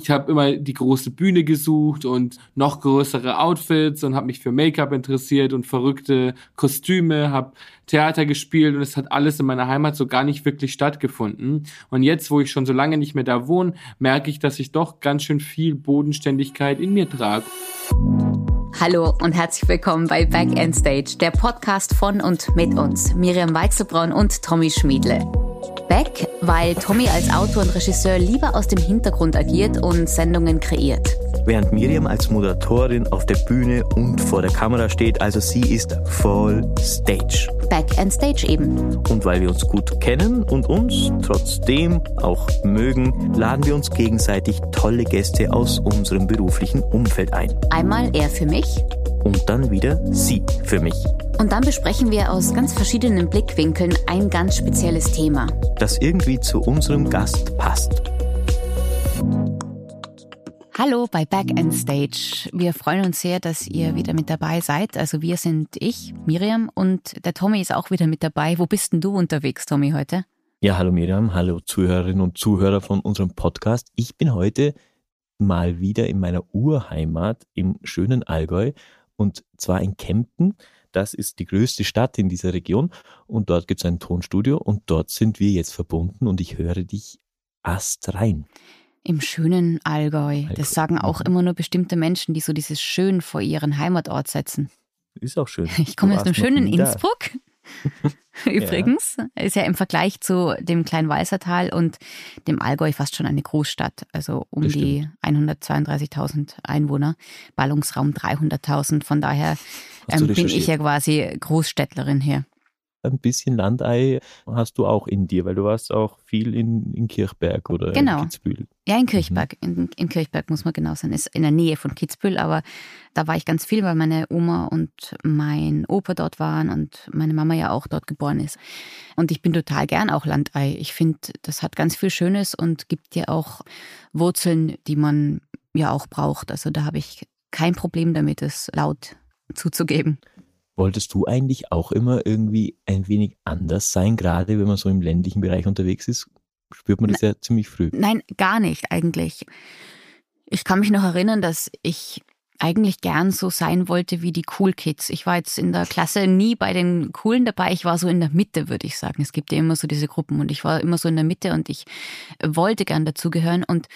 Ich habe immer die große Bühne gesucht und noch größere Outfits und habe mich für Make-up interessiert und verrückte Kostüme, habe Theater gespielt und es hat alles in meiner Heimat so gar nicht wirklich stattgefunden. Und jetzt, wo ich schon so lange nicht mehr da wohne, merke ich, dass ich doch ganz schön viel Bodenständigkeit in mir trage. Hallo und herzlich willkommen bei Back End Stage, der Podcast von und mit uns, Miriam Weichselbraun und Tommy Schmiedle. Back, weil Tommy als Autor und Regisseur lieber aus dem Hintergrund agiert und Sendungen kreiert. Während Miriam als Moderatorin auf der Bühne und vor der Kamera steht, also sie ist voll Stage. Back and Stage eben. Und weil wir uns gut kennen und uns trotzdem auch mögen, laden wir uns gegenseitig tolle Gäste aus unserem beruflichen Umfeld ein. Einmal er für mich. Und dann wieder sie für mich. Und dann besprechen wir aus ganz verschiedenen Blickwinkeln ein ganz spezielles Thema. Das irgendwie zu unserem Gast passt. Hallo bei Back End Stage. Wir freuen uns sehr, dass ihr wieder mit dabei seid. Also wir sind ich, Miriam, und der Tommy ist auch wieder mit dabei. Wo bist denn du unterwegs, Tommy, heute? Ja, hallo Miriam, hallo Zuhörerinnen und Zuhörer von unserem Podcast. Ich bin heute mal wieder in meiner Urheimat im schönen Allgäu und zwar in Kempten. Das ist die größte Stadt in dieser Region und dort gibt es ein Tonstudio und dort sind wir jetzt verbunden und ich höre dich astrein. Im schönen Allgäu. Das sagen auch mhm. immer nur bestimmte Menschen, die so dieses Schön vor ihren Heimatort setzen. Ist auch schön. Ich komme aus einem schönen Innsbruck. Übrigens, ja. ist ja im Vergleich zu dem kleinen Walsertal und dem Allgäu fast schon eine Großstadt. Also um die 132.000 Einwohner, Ballungsraum 300.000. Von daher ähm, bin ich ja quasi Großstädtlerin hier ein bisschen Landei hast du auch in dir, weil du warst auch viel in, in Kirchberg oder genau. in Kitzbühel. Ja, in Kirchberg. Mhm. In, in Kirchberg muss man genau sein. Ist in der Nähe von Kitzbühel, aber da war ich ganz viel, weil meine Oma und mein Opa dort waren und meine Mama ja auch dort geboren ist. Und ich bin total gern auch Landei. Ich finde, das hat ganz viel Schönes und gibt dir auch Wurzeln, die man ja auch braucht. Also da habe ich kein Problem damit, es laut zuzugeben. Wolltest du eigentlich auch immer irgendwie ein wenig anders sein, gerade wenn man so im ländlichen Bereich unterwegs ist? Spürt man das ja ziemlich früh. Nein, gar nicht eigentlich. Ich kann mich noch erinnern, dass ich eigentlich gern so sein wollte wie die Cool Kids. Ich war jetzt in der Klasse nie bei den Coolen dabei. Ich war so in der Mitte, würde ich sagen. Es gibt ja immer so diese Gruppen und ich war immer so in der Mitte und ich wollte gern dazugehören. Und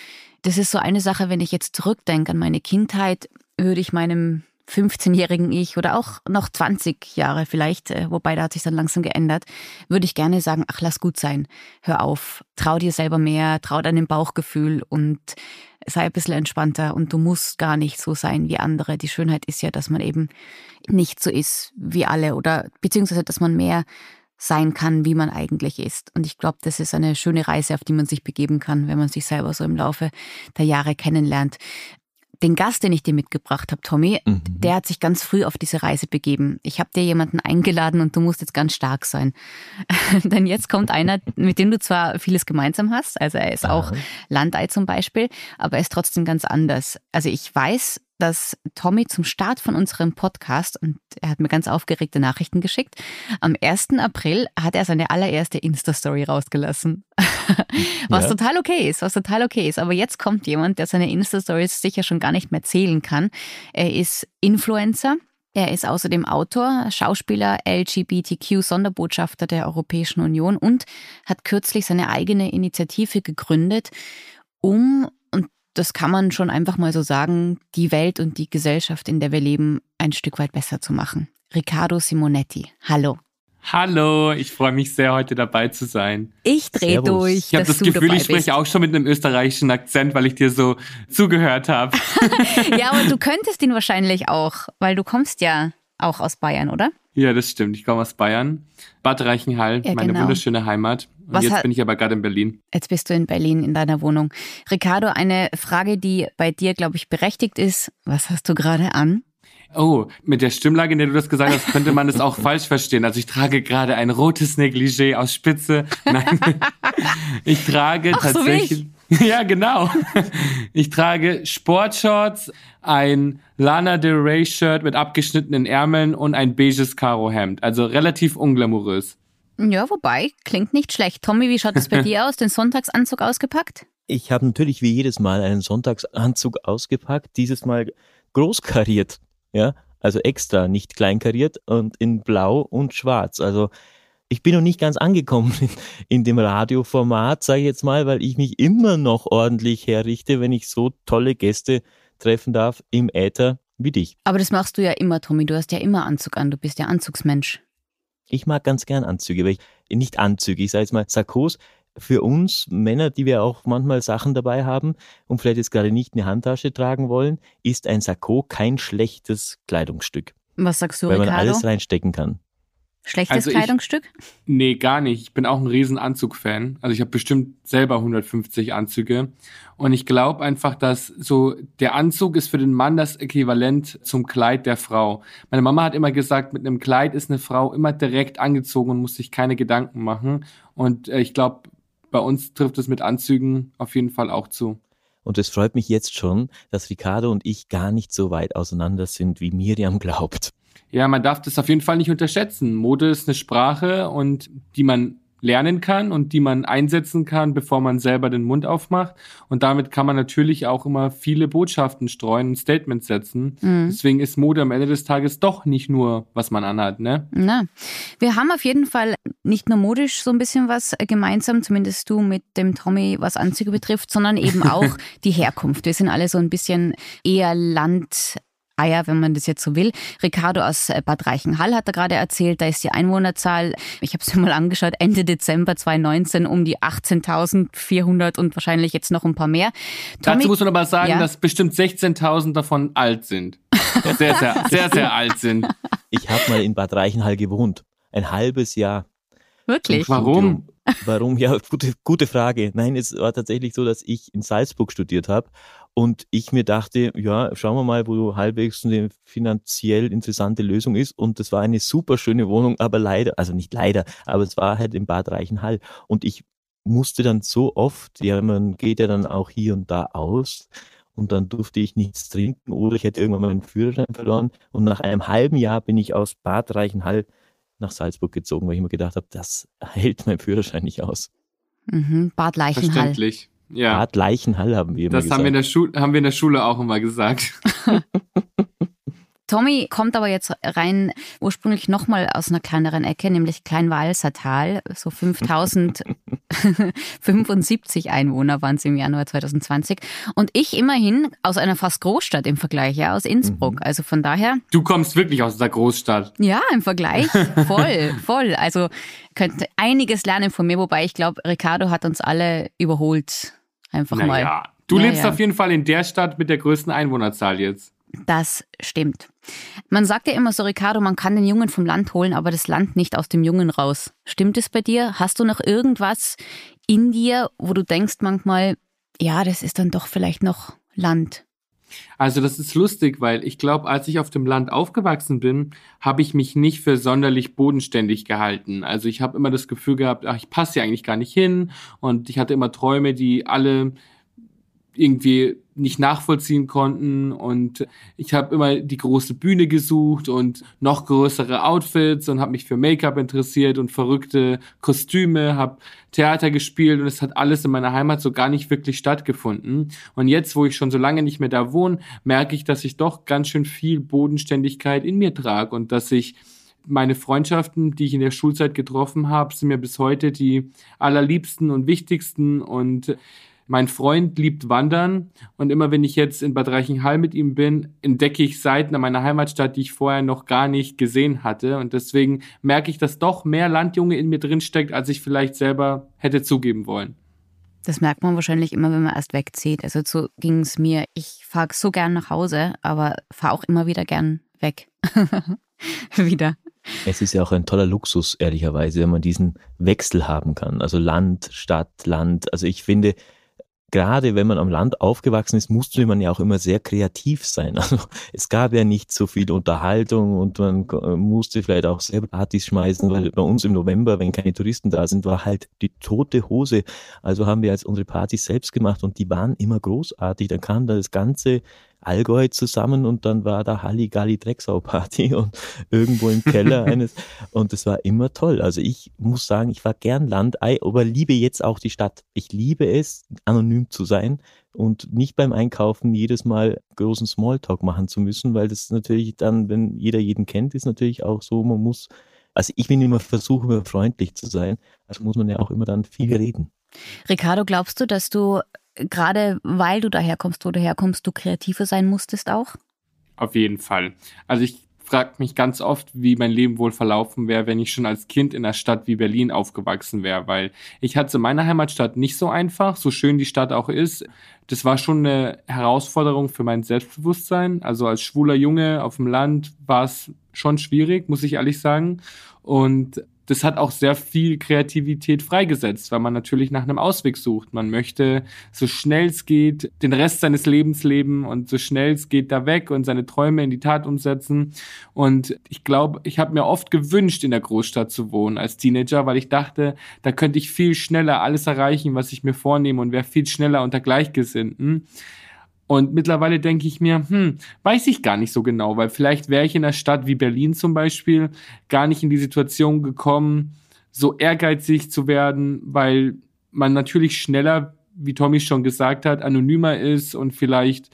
das ist so eine Sache, wenn ich jetzt zurückdenke an meine Kindheit, würde ich meinem 15-jährigen Ich oder auch noch 20 Jahre vielleicht, äh, wobei da hat sich dann langsam geändert, würde ich gerne sagen, ach, lass gut sein. Hör auf, trau dir selber mehr, trau deinem Bauchgefühl und sei ein bisschen entspannter und du musst gar nicht so sein wie andere. Die Schönheit ist ja, dass man eben nicht so ist wie alle oder beziehungsweise, dass man mehr sein kann, wie man eigentlich ist. Und ich glaube, das ist eine schöne Reise, auf die man sich begeben kann, wenn man sich selber so im Laufe der Jahre kennenlernt den Gast, den ich dir mitgebracht habe, Tommy, mhm. der hat sich ganz früh auf diese Reise begeben. Ich habe dir jemanden eingeladen und du musst jetzt ganz stark sein. Denn jetzt kommt einer, mit dem du zwar vieles gemeinsam hast, also er ist auch Landei zum Beispiel, aber er ist trotzdem ganz anders. Also ich weiß, dass Tommy zum Start von unserem Podcast, und er hat mir ganz aufgeregte Nachrichten geschickt, am 1. April hat er seine allererste Insta-Story rausgelassen. was ja. total okay ist, was total okay ist. Aber jetzt kommt jemand, der seine Insta-Stories sicher schon gar nicht mehr zählen kann. Er ist Influencer. Er ist außerdem Autor, Schauspieler, LGBTQ-Sonderbotschafter der Europäischen Union und hat kürzlich seine eigene Initiative gegründet, um das kann man schon einfach mal so sagen, die Welt und die Gesellschaft, in der wir leben, ein Stück weit besser zu machen. Riccardo Simonetti, hallo. Hallo, ich freue mich sehr, heute dabei zu sein. Ich drehe durch. Ich habe das Gefühl, ich spreche auch schon mit einem österreichischen Akzent, weil ich dir so zugehört habe. ja, aber du könntest ihn wahrscheinlich auch, weil du kommst ja auch aus Bayern, oder? Ja, das stimmt. Ich komme aus Bayern. Bad Reichenhall, ja, meine genau. wunderschöne Heimat. Und Was jetzt bin ich aber gerade in Berlin. Jetzt bist du in Berlin in deiner Wohnung. Ricardo, eine Frage, die bei dir, glaube ich, berechtigt ist. Was hast du gerade an? Oh, mit der Stimmlage, in der du das gesagt hast, könnte man es auch falsch verstehen. Also ich trage gerade ein rotes Negligé aus Spitze. Nein, ich trage Ach, tatsächlich. So ja, genau. Ich trage Sportshorts, ein Lana Del Rey Shirt mit abgeschnittenen Ärmeln und ein beiges Karo Hemd. Also relativ unglamourös. Ja, wobei, klingt nicht schlecht. Tommy, wie schaut es bei dir aus? Den Sonntagsanzug ausgepackt? Ich habe natürlich wie jedes Mal einen Sonntagsanzug ausgepackt, dieses Mal großkariert, ja, also extra, nicht kleinkariert und in blau und schwarz. Also ich bin noch nicht ganz angekommen in, in dem Radioformat, sage ich jetzt mal, weil ich mich immer noch ordentlich herrichte, wenn ich so tolle Gäste treffen darf im Äther wie dich. Aber das machst du ja immer, Tommy. Du hast ja immer Anzug an. Du bist ja Anzugsmensch. Ich mag ganz gern Anzüge, weil ich nicht Anzüge, ich sage jetzt mal Sakkos. Für uns Männer, die wir auch manchmal Sachen dabei haben und vielleicht jetzt gerade nicht eine Handtasche tragen wollen, ist ein Sakko kein schlechtes Kleidungsstück. Was sagst du, weil Ricardo? man alles reinstecken kann. Schlechtes Also ich- Kleidungsstück? Nee, gar nicht. Ich bin auch ein riesen Anzug-Fan. Also ich habe bestimmt selber 150 Anzüge. Und ich glaube einfach, dass so der Anzug ist für den Mann das Äquivalent zum Kleid der Frau. Meine Mama hat immer gesagt, mit einem Kleid ist eine Frau immer direkt angezogen und muss sich keine Gedanken machen. Und äh, ich glaube, bei uns trifft es mit Anzügen auf jeden Fall auch zu. Und es freut mich jetzt schon, dass Ricardo und ich gar nicht so weit auseinander sind, wie Miriam glaubt. Ja, man darf das auf jeden Fall nicht unterschätzen. Mode ist eine Sprache und die man lernen kann und die man einsetzen kann, bevor man selber den Mund aufmacht. Und damit kann man natürlich auch immer viele Botschaften streuen und Statements setzen. Mhm. Deswegen ist Mode am Ende des Tages doch nicht nur, was man anhat, ne? Na, wir haben auf jeden Fall nicht nur modisch so ein bisschen was äh, gemeinsam, zumindest du mit dem Tommy, was Anzüge betrifft, sondern eben auch die Herkunft. Wir sind alle so ein bisschen eher Landeier, wenn man das jetzt so will. Ricardo aus äh, Bad Reichenhall hat er gerade erzählt, da ist die Einwohnerzahl, ich habe es mir mal angeschaut, Ende Dezember 2019 um die 18.400 und wahrscheinlich jetzt noch ein paar mehr. Dazu muss man aber sagen, Ja. dass bestimmt 16.000 davon alt sind. Sehr, sehr, sehr, sehr alt sind. Ich habe mal in Bad Reichenhall gewohnt. Ein halbes Jahr. wirklich? Warum? Warum? Ja, gute, gute Frage. Nein, es war tatsächlich so, dass ich in Salzburg studiert habe und ich mir dachte, ja, schauen wir mal, wo halbwegs eine finanziell interessante Lösung ist. Und das war eine super schöne Wohnung, aber leider, also nicht leider, aber es war halt in Bad Reichenhall. Und ich musste dann so oft, ja, man geht ja dann auch hier und da aus. Und dann durfte ich nichts trinken oder ich hätte irgendwann meinen Führerschein verloren. Und nach einem halben Jahr bin ich aus Bad Reichenhall nach Salzburg gezogen, weil ich mir gedacht habe, das hält mein Führerschein nicht aus. Mhm, Bad Leichenhall. Verständlich. Ja. Bad Leichenhall haben wir immer Das gesagt. haben wir, in der Schule, haben wir in der Schule auch immer gesagt. Tommy kommt aber jetzt rein ursprünglich nochmal aus einer kleineren Ecke, nämlich Kleinwalser Tal. So 5075 Einwohner waren es im Januar 2020. Und ich immerhin aus einer fast Großstadt im Vergleich, ja, aus Innsbruck. Mhm. Also von daher, Du kommst wirklich aus der Großstadt. ja, im Vergleich voll, voll. Also könnte einiges lernen von mir, wobei ich glaube, Ricardo hat uns alle überholt. Einfach mal. Naja, du Ja, lebst auf jeden Fall in der Stadt mit der größten Einwohnerzahl jetzt. Das stimmt. Man sagt ja immer so, Ricardo, man kann den Jungen vom Land holen, aber das Land nicht aus dem Jungen raus. Stimmt es bei dir? Hast du noch irgendwas in dir, wo du denkst manchmal, ja, das ist dann doch vielleicht noch Land? Also das ist lustig, weil ich glaube, als ich auf dem Land aufgewachsen bin, habe ich mich nicht für sonderlich bodenständig gehalten. Also ich habe immer das Gefühl gehabt, ach, ich passe hier eigentlich gar nicht hin und ich hatte immer Träume, die alle irgendwie nicht nachvollziehen konnten und ich habe immer die große Bühne gesucht und noch größere Outfits und habe mich für Make-up interessiert und verrückte Kostüme, habe Theater gespielt und es hat alles in meiner Heimat so gar nicht wirklich stattgefunden. Und jetzt, wo ich schon so lange nicht mehr da wohne, merke ich, dass ich doch ganz schön viel Bodenständigkeit in mir trage und dass ich meine Freundschaften, die ich in der Schulzeit getroffen habe, sind mir bis heute die allerliebsten und wichtigsten und mein Freund liebt Wandern und immer wenn ich jetzt in Bad Reichenhall mit ihm bin, entdecke ich Seiten an meiner Heimatstadt, die ich vorher noch gar nicht gesehen hatte und deswegen merke ich, dass doch mehr Landjunge in mir drin steckt, als ich vielleicht selber hätte zugeben wollen. Das merkt man wahrscheinlich immer, wenn man erst wegzieht. Also so ging es mir. Ich fahre so gern nach Hause, aber fahre auch immer wieder gern weg. wieder. Es ist ja auch ein toller Luxus, ehrlicherweise, wenn man diesen Wechsel haben kann. Also Land, Stadt, Land. Also ich finde, gerade wenn man am Land aufgewachsen ist, musste man ja auch immer sehr kreativ sein. Also es gab ja nicht so viel Unterhaltung und man musste vielleicht auch selber Partys schmeißen, weil bei uns im November, wenn keine Touristen da sind, war halt die tote Hose. Also haben wir jetzt unsere Partys selbst gemacht und die waren immer großartig. Da kam da das ganze Allgäu zusammen und dann war da Halligalli Drecksau Party und irgendwo im Keller eines und es war immer toll. Also ich muss sagen, ich war gern Landei, aber liebe jetzt auch die Stadt. Ich liebe es, anonym zu sein und nicht beim Einkaufen jedes Mal großen Smalltalk machen zu müssen, weil das natürlich dann, wenn jeder jeden kennt, ist natürlich auch so, man muss, also ich will immer versuchen, immer freundlich zu sein, also muss man ja auch immer dann viel reden. Ricardo, glaubst du, dass du gerade weil du daherkommst, wo du herkommst, du kreativer sein musstest auch? Auf jeden Fall. Also ich frage mich ganz oft, wie mein Leben wohl verlaufen wäre, wenn ich schon als Kind in einer Stadt wie Berlin aufgewachsen wäre, weil ich hatte meine Heimatstadt nicht so einfach, so schön die Stadt auch ist. Das war schon eine Herausforderung für mein Selbstbewusstsein. Also als schwuler Junge auf dem Land war es schon schwierig, muss ich ehrlich sagen. Und das hat auch sehr viel Kreativität freigesetzt, weil man natürlich nach einem Ausweg sucht. Man möchte so schnell es geht den Rest seines Lebens leben und so schnell es geht da weg und seine Träume in die Tat umsetzen. Und ich glaube, ich habe mir oft gewünscht, in der Großstadt zu wohnen als Teenager, weil ich dachte, da könnte ich viel schneller alles erreichen, was ich mir vornehme und wäre viel schneller unter Gleichgesinnten. Und mittlerweile denke ich mir, hm, weiß ich gar nicht so genau, weil vielleicht wäre ich in einer Stadt wie Berlin zum Beispiel gar nicht in die Situation gekommen, so ehrgeizig zu werden, weil man natürlich schneller, wie Tommy schon gesagt hat, anonymer ist und vielleicht,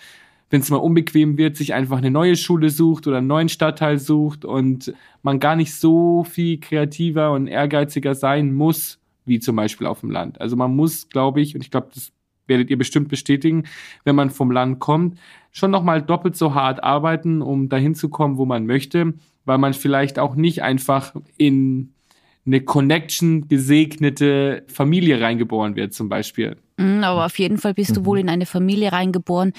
wenn es mal unbequem wird, sich einfach eine neue Schule sucht oder einen neuen Stadtteil sucht und man gar nicht so viel kreativer und ehrgeiziger sein muss, wie zum Beispiel auf dem Land. Also man muss, glaube ich, und ich glaube, das werdet ihr bestimmt bestätigen, wenn man vom Land kommt, schon nochmal doppelt so hart arbeiten, um dahin zu kommen, wo man möchte, weil man vielleicht auch nicht einfach in eine Connection gesegnete Familie reingeboren wird, zum Beispiel. Mhm, aber auf jeden Fall bist du wohl mhm. in eine Familie reingeboren,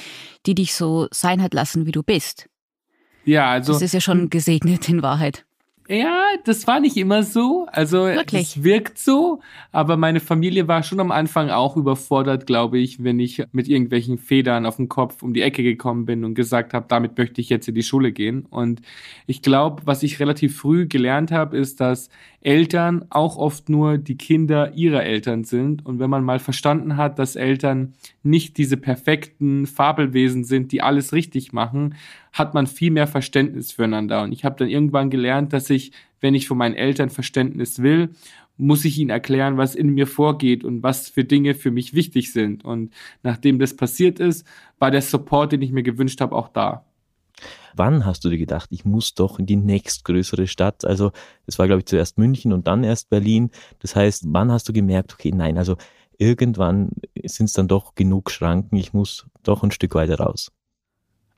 die dich so sein hat lassen, wie du bist. Ja, also. Das ist ja schon gesegnet in Wahrheit. Ja, das war nicht immer so. Also es wirkt so, aber meine Familie war schon am Anfang auch überfordert, glaube ich, wenn ich mit irgendwelchen Federn auf dem Kopf um die Ecke gekommen bin und gesagt habe, damit möchte ich jetzt in die Schule gehen. Und ich glaube, was ich relativ früh gelernt habe, ist, dass Eltern auch oft nur die Kinder ihrer Eltern sind. Und wenn man mal verstanden hat, dass Eltern nicht diese perfekten Fabelwesen sind, die alles richtig machen, hat man viel mehr Verständnis füreinander. Und ich habe dann irgendwann gelernt, dass ich, wenn ich von meinen Eltern Verständnis will, muss ich ihnen erklären, was in mir vorgeht und was für Dinge für mich wichtig sind. Und nachdem das passiert ist, war der Support, den ich mir gewünscht habe, auch da. Wann hast du dir gedacht, ich muss doch in die nächstgrößere Stadt? Also es war, glaube ich, zuerst München und dann erst Berlin. Das heißt, wann hast du gemerkt, okay, nein, also irgendwann sind es dann doch genug Schranken, ich muss doch ein Stück weiter raus.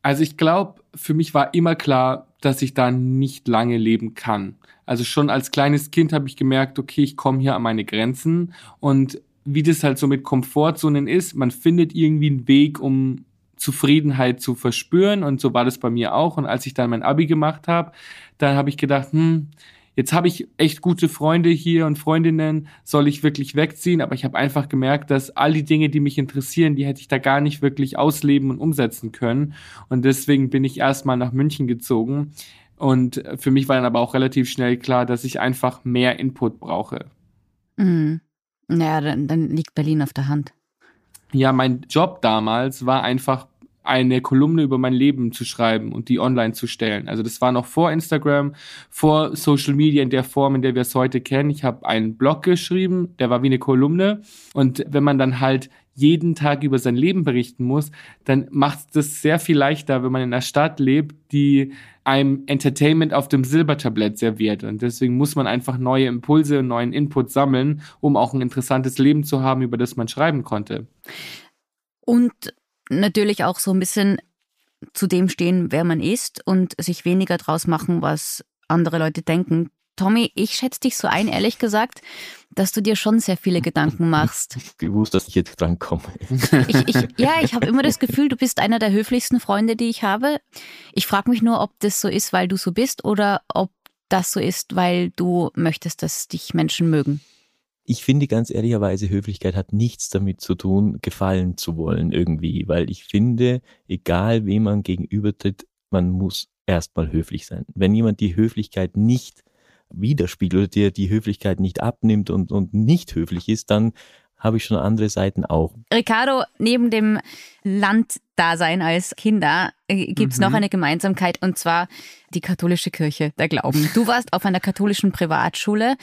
Also ich glaube, für mich war immer klar, dass ich da nicht lange leben kann. Also schon als kleines Kind habe ich gemerkt, okay, ich komme hier an meine Grenzen und wie das halt so mit Komfortzonen ist, man findet irgendwie einen Weg, um Zufriedenheit zu verspüren und so war das bei mir auch und als ich dann mein Abi gemacht habe, dann habe ich gedacht, hm, jetzt habe ich echt gute Freunde hier und Freundinnen, soll ich wirklich wegziehen? Aber ich habe einfach gemerkt, dass all die Dinge, die mich interessieren, die hätte ich da gar nicht wirklich ausleben und umsetzen können. Und deswegen bin ich erstmal nach München gezogen. Und für mich war dann aber auch relativ schnell klar, dass ich einfach mehr Input brauche. Mhm. Naja, dann, dann liegt Berlin auf der Hand. Ja, mein Job damals war einfach eine Kolumne über mein Leben zu schreiben und die online zu stellen. Also das war noch vor Instagram, vor Social Media in der Form, in der wir es heute kennen. Ich habe einen Blog geschrieben, der war wie eine Kolumne. Und wenn man dann halt jeden Tag über sein Leben berichten muss, dann macht es sehr viel leichter, wenn man in einer Stadt lebt, die einem Entertainment auf dem Silbertablett serviert. Und deswegen muss man einfach neue Impulse und neuen Input sammeln, um auch ein interessantes Leben zu haben, über das man schreiben konnte. Und natürlich auch so ein bisschen zu dem stehen, wer man ist und sich weniger draus machen, was andere Leute denken. Tommy, ich schätze dich so ein, ehrlich gesagt, dass du dir schon sehr viele Gedanken machst. Ich gewusst, dass ich jetzt dran komme. Ich, ich, ja, ich habe immer das Gefühl, du bist einer der höflichsten Freunde, die ich habe. Ich frage mich nur, ob das so ist, weil du so bist oder ob das so ist, weil du möchtest, dass dich Menschen mögen ich finde ganz ehrlicherweise, Höflichkeit hat nichts damit zu tun, gefallen zu wollen irgendwie, weil ich finde, egal wem man gegenübertritt, man muss erstmal höflich sein. Wenn jemand die Höflichkeit nicht widerspiegelt oder dir die Höflichkeit nicht abnimmt und, und nicht höflich ist, dann habe ich schon andere Seiten auch. Ricardo, neben dem Landdasein als Kinder äh, gibt es mhm. noch eine Gemeinsamkeit und zwar die katholische Kirche, der Glauben. Du warst auf einer katholischen Privatschule,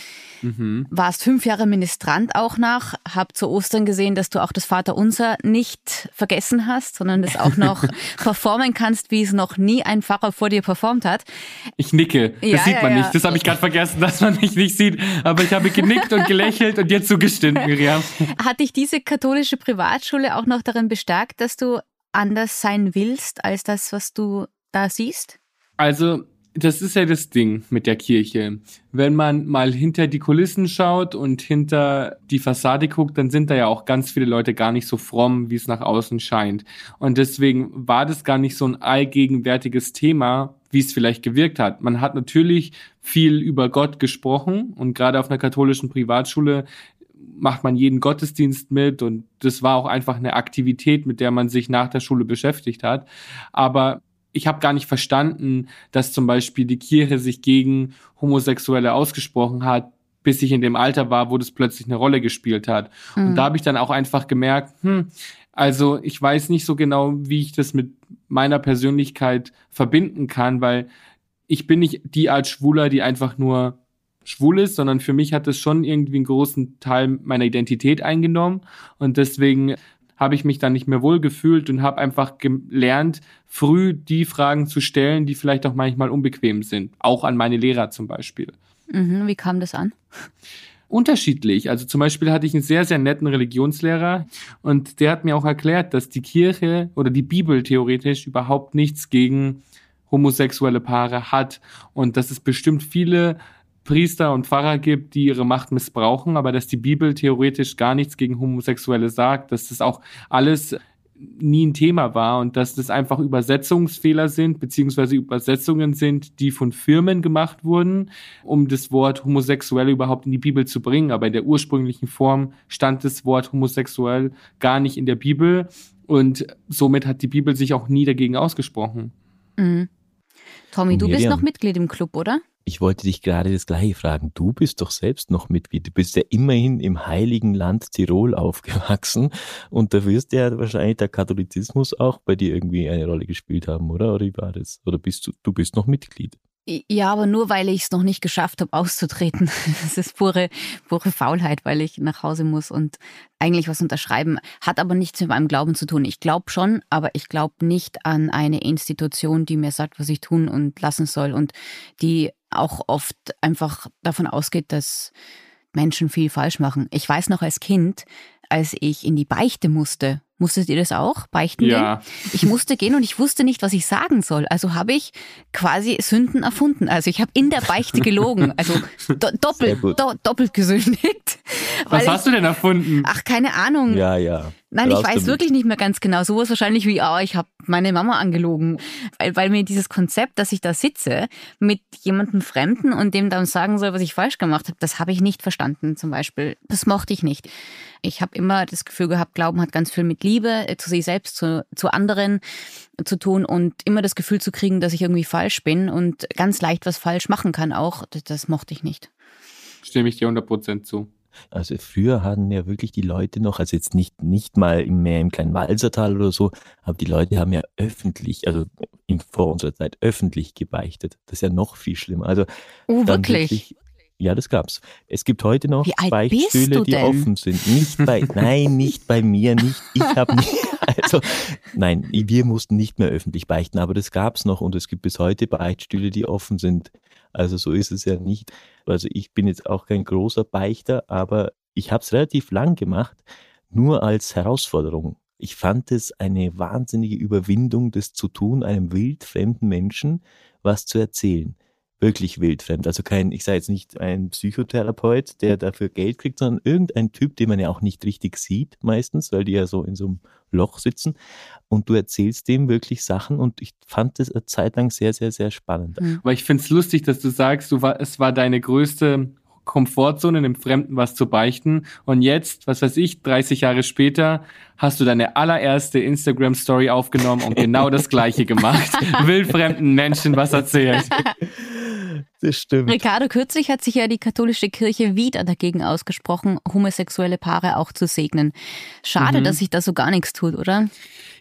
mhm. warst fünf Jahre Ministrant auch nach, hab zu Ostern gesehen, dass du auch das Vaterunser nicht vergessen hast, sondern das auch noch performen kannst, wie es noch nie ein Pfarrer vor dir performt hat. Ich nicke, das ja, sieht ja, man ja. nicht. Das habe ich gerade vergessen, dass man mich nicht sieht, aber ich habe genickt und gelächelt und dir zugestimmt, Miriam. Hat dich diese katholische Privatschule auch noch darin bestärkt, dass du anders sein willst als das, was du da siehst? Also, das ist ja das Ding mit der Kirche. Wenn man mal hinter die Kulissen schaut und hinter die Fassade guckt, dann sind da ja auch ganz viele Leute gar nicht so fromm, wie es nach außen scheint. Und deswegen war das gar nicht so ein allgegenwärtiges Thema, wie es vielleicht gewirkt hat. Man hat natürlich viel über Gott gesprochen und gerade auf einer katholischen Privatschule macht man jeden Gottesdienst mit und das war auch einfach eine Aktivität, mit der man sich nach der Schule beschäftigt hat. Aber ich habe gar nicht verstanden, dass zum Beispiel die Kirche sich gegen Homosexuelle ausgesprochen hat, bis ich in dem Alter war, wo das plötzlich eine Rolle gespielt hat. Mhm. Und da habe ich dann auch einfach gemerkt, hm, also ich weiß nicht so genau, wie ich das mit meiner Persönlichkeit verbinden kann, weil ich bin nicht die Art Schwuler, die einfach nur schwul ist, sondern für mich hat es schon irgendwie einen großen Teil meiner Identität eingenommen. Und deswegen habe ich mich dann nicht mehr wohl gefühlt und habe einfach gelernt, früh die Fragen zu stellen, die vielleicht auch manchmal unbequem sind. Auch an meine Lehrer zum Beispiel. Mhm, wie kam das an? Unterschiedlich. Also zum Beispiel hatte ich einen sehr, sehr netten Religionslehrer und der hat mir auch erklärt, dass die Kirche oder die Bibel theoretisch überhaupt nichts gegen homosexuelle Paare hat und dass es bestimmt viele Priester und Pfarrer gibt, die ihre Macht missbrauchen, aber dass die Bibel theoretisch gar nichts gegen Homosexuelle sagt, dass das auch alles nie ein Thema war und dass das einfach Übersetzungsfehler sind, beziehungsweise Übersetzungen sind, die von Firmen gemacht wurden, um das Wort homosexuell überhaupt in die Bibel zu bringen. Aber in der ursprünglichen Form stand das Wort homosexuell gar nicht in der Bibel und somit hat die Bibel sich auch nie dagegen ausgesprochen. Mhm. Tommy, du bist noch Mitglied im Club, oder? Ich wollte dich gerade das gleiche fragen. Du bist doch selbst noch Mitglied. Du bist ja immerhin im heiligen Land Tirol aufgewachsen und da wirst ja wahrscheinlich der Katholizismus auch bei dir irgendwie eine Rolle gespielt haben, oder? Oder wie war das? Oder bist du, du bist noch Mitglied? Ja, aber nur weil ich es noch nicht geschafft habe, auszutreten. Das ist pure, pure Faulheit, weil ich nach Hause muss und eigentlich was unterschreiben. Hat aber nichts mit meinem Glauben zu tun. Ich glaube schon, aber ich glaube nicht an eine Institution, die mir sagt, was ich tun und lassen soll und die auch oft einfach davon ausgeht, dass Menschen viel falsch machen. Ich weiß noch als Kind, als ich in die Beichte musste, Musstet ihr das auch? Beichten ja. gehen? Ich musste gehen und ich wusste nicht, was ich sagen soll. Also habe ich quasi Sünden erfunden. Also ich habe in der Beichte gelogen. Also do doppelt, do doppelt gesündigt. Was hast ich, du denn erfunden? Ach, keine Ahnung. Ja, ja. Nein, ich weiß wirklich nicht mehr ganz genau. Sowas wahrscheinlich wie, oh, ich habe meine Mama angelogen. Weil, weil mir dieses Konzept, dass ich da sitze mit jemandem Fremden und dem dann sagen soll, was ich falsch gemacht habe, das habe ich nicht verstanden zum Beispiel. Das mochte ich nicht. Ich habe immer das Gefühl gehabt, Glauben hat ganz viel mit Liebe äh, zu sich selbst, zu, zu anderen zu tun und immer das Gefühl zu kriegen, dass ich irgendwie falsch bin und ganz leicht was falsch machen kann auch. Das, das mochte ich nicht. Stimme ich dir 100% zu. Also früher hatten ja wirklich die Leute noch, also jetzt nicht, nicht mal mehr im kleinen Walsertal oder so, aber die Leute haben ja öffentlich, also in, vor unserer Zeit öffentlich gebeichtet. Das ist ja noch viel schlimmer. Also oh, wirklich? wirklich? Ja, das gab's. Es gibt heute noch Beichtstühle, die offen sind. Nicht bei, nein, nicht bei mir, nicht, ich habe nicht, also, nein, wir mussten nicht mehr öffentlich beichten, aber das gab's noch und es gibt bis heute Beichtstühle, die offen sind. Also so ist es ja nicht. Also ich bin jetzt auch kein großer Beichter, aber ich habe es relativ lang gemacht, nur als Herausforderung. Ich fand es eine wahnsinnige Überwindung, das zu tun, einem wildfremden Menschen was zu erzählen. Wirklich wildfremd. Also kein, ich sage jetzt nicht ein Psychotherapeut, der dafür Geld kriegt, sondern irgendein Typ, den man ja auch nicht richtig sieht, meistens, weil die ja so in so einem Loch sitzen und du erzählst dem wirklich Sachen und ich fand das eine Zeit lang sehr, sehr, sehr spannend. Mhm. Aber ich finde es lustig, dass du sagst, du war, es war deine größte Komfortzone, dem Fremden was zu beichten. Und jetzt, was weiß ich, 30 Jahre später, hast du deine allererste Instagram-Story aufgenommen und genau das Gleiche gemacht. Wildfremden Menschen was erzählt. Das stimmt. Ricardo, kürzlich hat sich ja die katholische Kirche wieder dagegen ausgesprochen, homosexuelle Paare auch zu segnen. Schade, mhm. dass sich da so gar nichts tut, oder?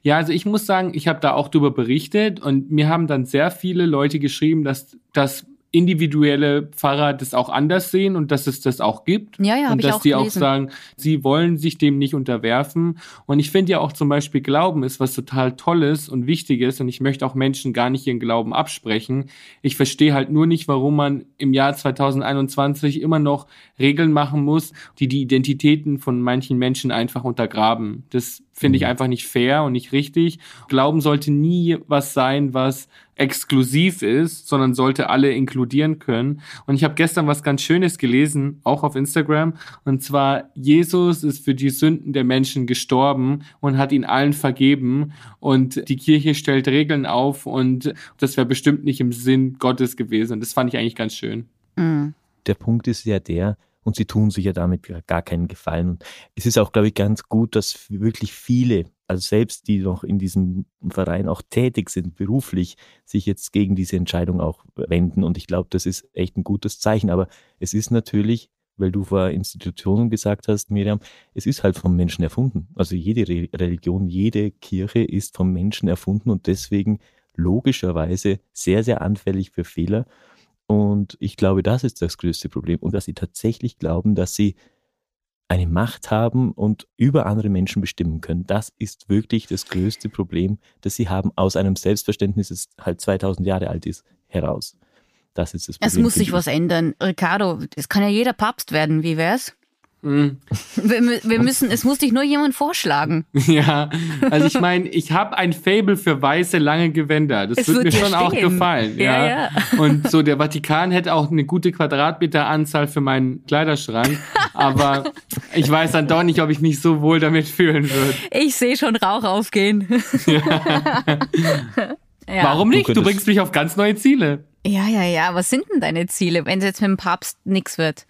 Ja, also ich muss sagen, ich habe da auch drüber berichtet und mir haben dann sehr viele Leute geschrieben, dass das individuelle Pfarrer das auch anders sehen und dass es das auch gibt. Ja, ja, und dass auch die auch sagen, sie wollen sich dem nicht unterwerfen. Und ich finde ja auch zum Beispiel Glauben ist was total Tolles und Wichtiges und ich möchte auch Menschen gar nicht ihren Glauben absprechen. Ich verstehe halt nur nicht, warum man im Jahr 2021 immer noch Regeln machen muss, die die Identitäten von manchen Menschen einfach untergraben. Das finde ich mhm. einfach nicht fair und nicht richtig. Glauben sollte nie was sein, was exklusiv ist, sondern sollte alle inkludieren können. Und ich habe gestern was ganz Schönes gelesen, auch auf Instagram, und zwar Jesus ist für die Sünden der Menschen gestorben und hat ihn allen vergeben und die Kirche stellt Regeln auf und das wäre bestimmt nicht im Sinn Gottes gewesen. Und das fand ich eigentlich ganz schön. Mhm. Der Punkt ist ja der, und sie tun sich ja damit gar keinen Gefallen. Und es ist auch, glaube ich, ganz gut, dass wirklich viele, also selbst die noch in diesem Verein auch tätig sind, beruflich, sich jetzt gegen diese Entscheidung auch wenden. Und ich glaube, das ist echt ein gutes Zeichen. Aber es ist natürlich, weil du vor Institutionen gesagt hast, Miriam, es ist halt vom Menschen erfunden. Also jede Religion, jede Kirche ist vom Menschen erfunden und deswegen logischerweise sehr, sehr anfällig für Fehler. Und ich glaube, das ist das größte Problem. Und dass sie tatsächlich glauben, dass sie eine Macht haben und über andere Menschen bestimmen können. Das ist wirklich das größte Problem, das sie haben aus einem Selbstverständnis, das halt 2000 Jahre alt ist, heraus. Das ist das Problem. Es muss sich was ändern. Ricardo, es kann ja jeder Papst werden. Wie wär's? Mhm. Wir, wir, müssen, es muss dich nur jemand vorschlagen. Ja, also ich meine, ich habe ein Fable für weiße lange Gewänder. Das es wird, mir schon stehen. auch gefallen. Ja, ja, ja. Und so der Vatikan hätte auch eine gute Quadratmeteranzahl für meinen Kleiderschrank, aber ich weiß dann doch nicht, ob ich mich so wohl damit fühlen würde. Ich sehe schon Rauch aufgehen. Ja. ja. Warum nicht? Du bringst mich auf ganz neue Ziele. Ja, ja, ja. Was sind denn deine Ziele, wenn es jetzt mit dem Papst nichts wird?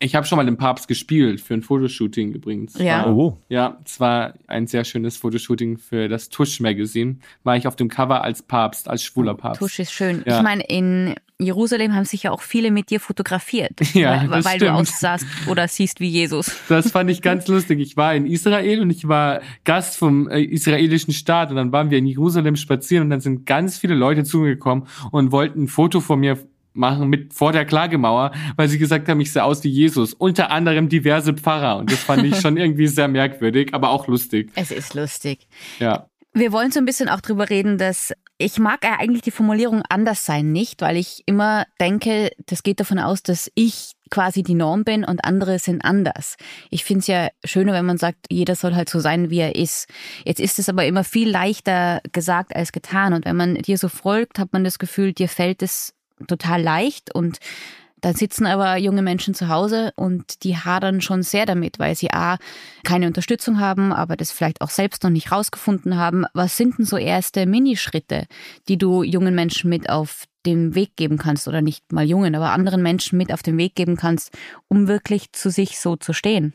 Ich habe schon mal den Papst gespielt für ein Fotoshooting übrigens. Ja. War, oh. Ja, es war ein sehr schönes Fotoshooting für das Tusch Magazine. War ich auf dem Cover als Papst, als schwuler Papst. Tusch ist schön. Ja. Ich meine, in Jerusalem haben sich ja auch viele mit dir fotografiert, ja, weil, weil du aussahst oder siehst wie Jesus. Das fand ich ganz lustig. Ich war in Israel und ich war Gast vom äh, israelischen Staat und dann waren wir in Jerusalem spazieren und dann sind ganz viele Leute zu mir gekommen und wollten ein Foto von mir machen mit vor der Klagemauer, weil sie gesagt haben, ich sehe aus wie Jesus. Unter anderem diverse Pfarrer. Und das fand ich schon irgendwie sehr merkwürdig, aber auch lustig. Es ist lustig. Ja. Wir wollen so ein bisschen auch drüber reden, dass ich mag eigentlich die Formulierung anders sein nicht, weil ich immer denke, das geht davon aus, dass ich quasi die Norm bin und andere sind anders. Ich finde es ja schöner, wenn man sagt, jeder soll halt so sein, wie er ist. Jetzt ist es aber immer viel leichter gesagt als getan. Und wenn man dir so folgt, hat man das Gefühl, dir fällt es total leicht und dann sitzen aber junge Menschen zu Hause und die hadern schon sehr damit, weil sie A, keine Unterstützung haben, aber das vielleicht auch selbst noch nicht rausgefunden haben. Was sind denn so erste Minischritte, die du jungen Menschen mit auf den Weg geben kannst oder nicht mal jungen, aber anderen Menschen mit auf den Weg geben kannst, um wirklich zu sich so zu stehen?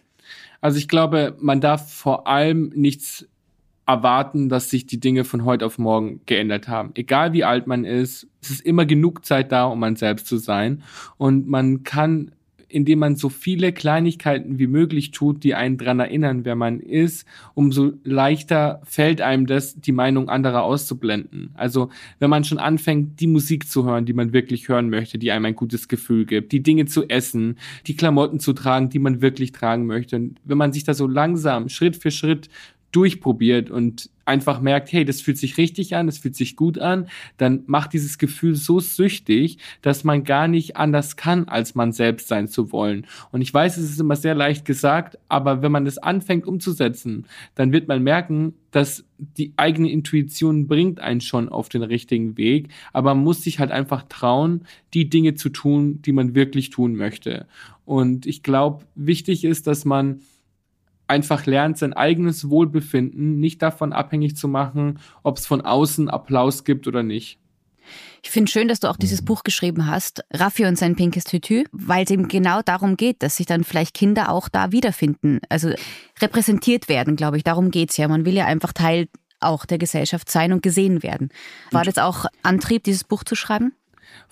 Also ich glaube, man darf vor allem nichts erwarten, dass sich die Dinge von heute auf morgen geändert haben. Egal wie alt man ist, es ist immer genug Zeit da, um man selbst zu sein. Und man kann, indem man so viele Kleinigkeiten wie möglich tut, die einen dran erinnern, wer man ist, umso leichter fällt einem das, die Meinung anderer auszublenden. Also wenn man schon anfängt, die Musik zu hören, die man wirklich hören möchte, die einem ein gutes Gefühl gibt, die Dinge zu essen, die Klamotten zu tragen, die man wirklich tragen möchte. Und wenn man sich da so langsam, Schritt für Schritt durchprobiert und einfach merkt, hey, das fühlt sich richtig an, das fühlt sich gut an, dann macht dieses Gefühl so süchtig, dass man gar nicht anders kann, als man selbst sein zu wollen. Und ich weiß, es ist immer sehr leicht gesagt, aber wenn man das anfängt umzusetzen, dann wird man merken, dass die eigene Intuition bringt einen schon auf den richtigen Weg, aber man muss sich halt einfach trauen, die Dinge zu tun, die man wirklich tun möchte. Und ich glaube, wichtig ist, dass man einfach lernt, sein eigenes Wohlbefinden nicht davon abhängig zu machen, ob es von außen Applaus gibt oder nicht. Ich finde schön, dass du auch dieses Buch geschrieben hast, Raffi und sein pinkes Tütü, weil es eben genau darum geht, dass sich dann vielleicht Kinder auch da wiederfinden. Also repräsentiert werden, glaube ich. Darum geht es ja. Man will ja einfach Teil auch der Gesellschaft sein und gesehen werden. War das auch Antrieb, dieses Buch zu schreiben?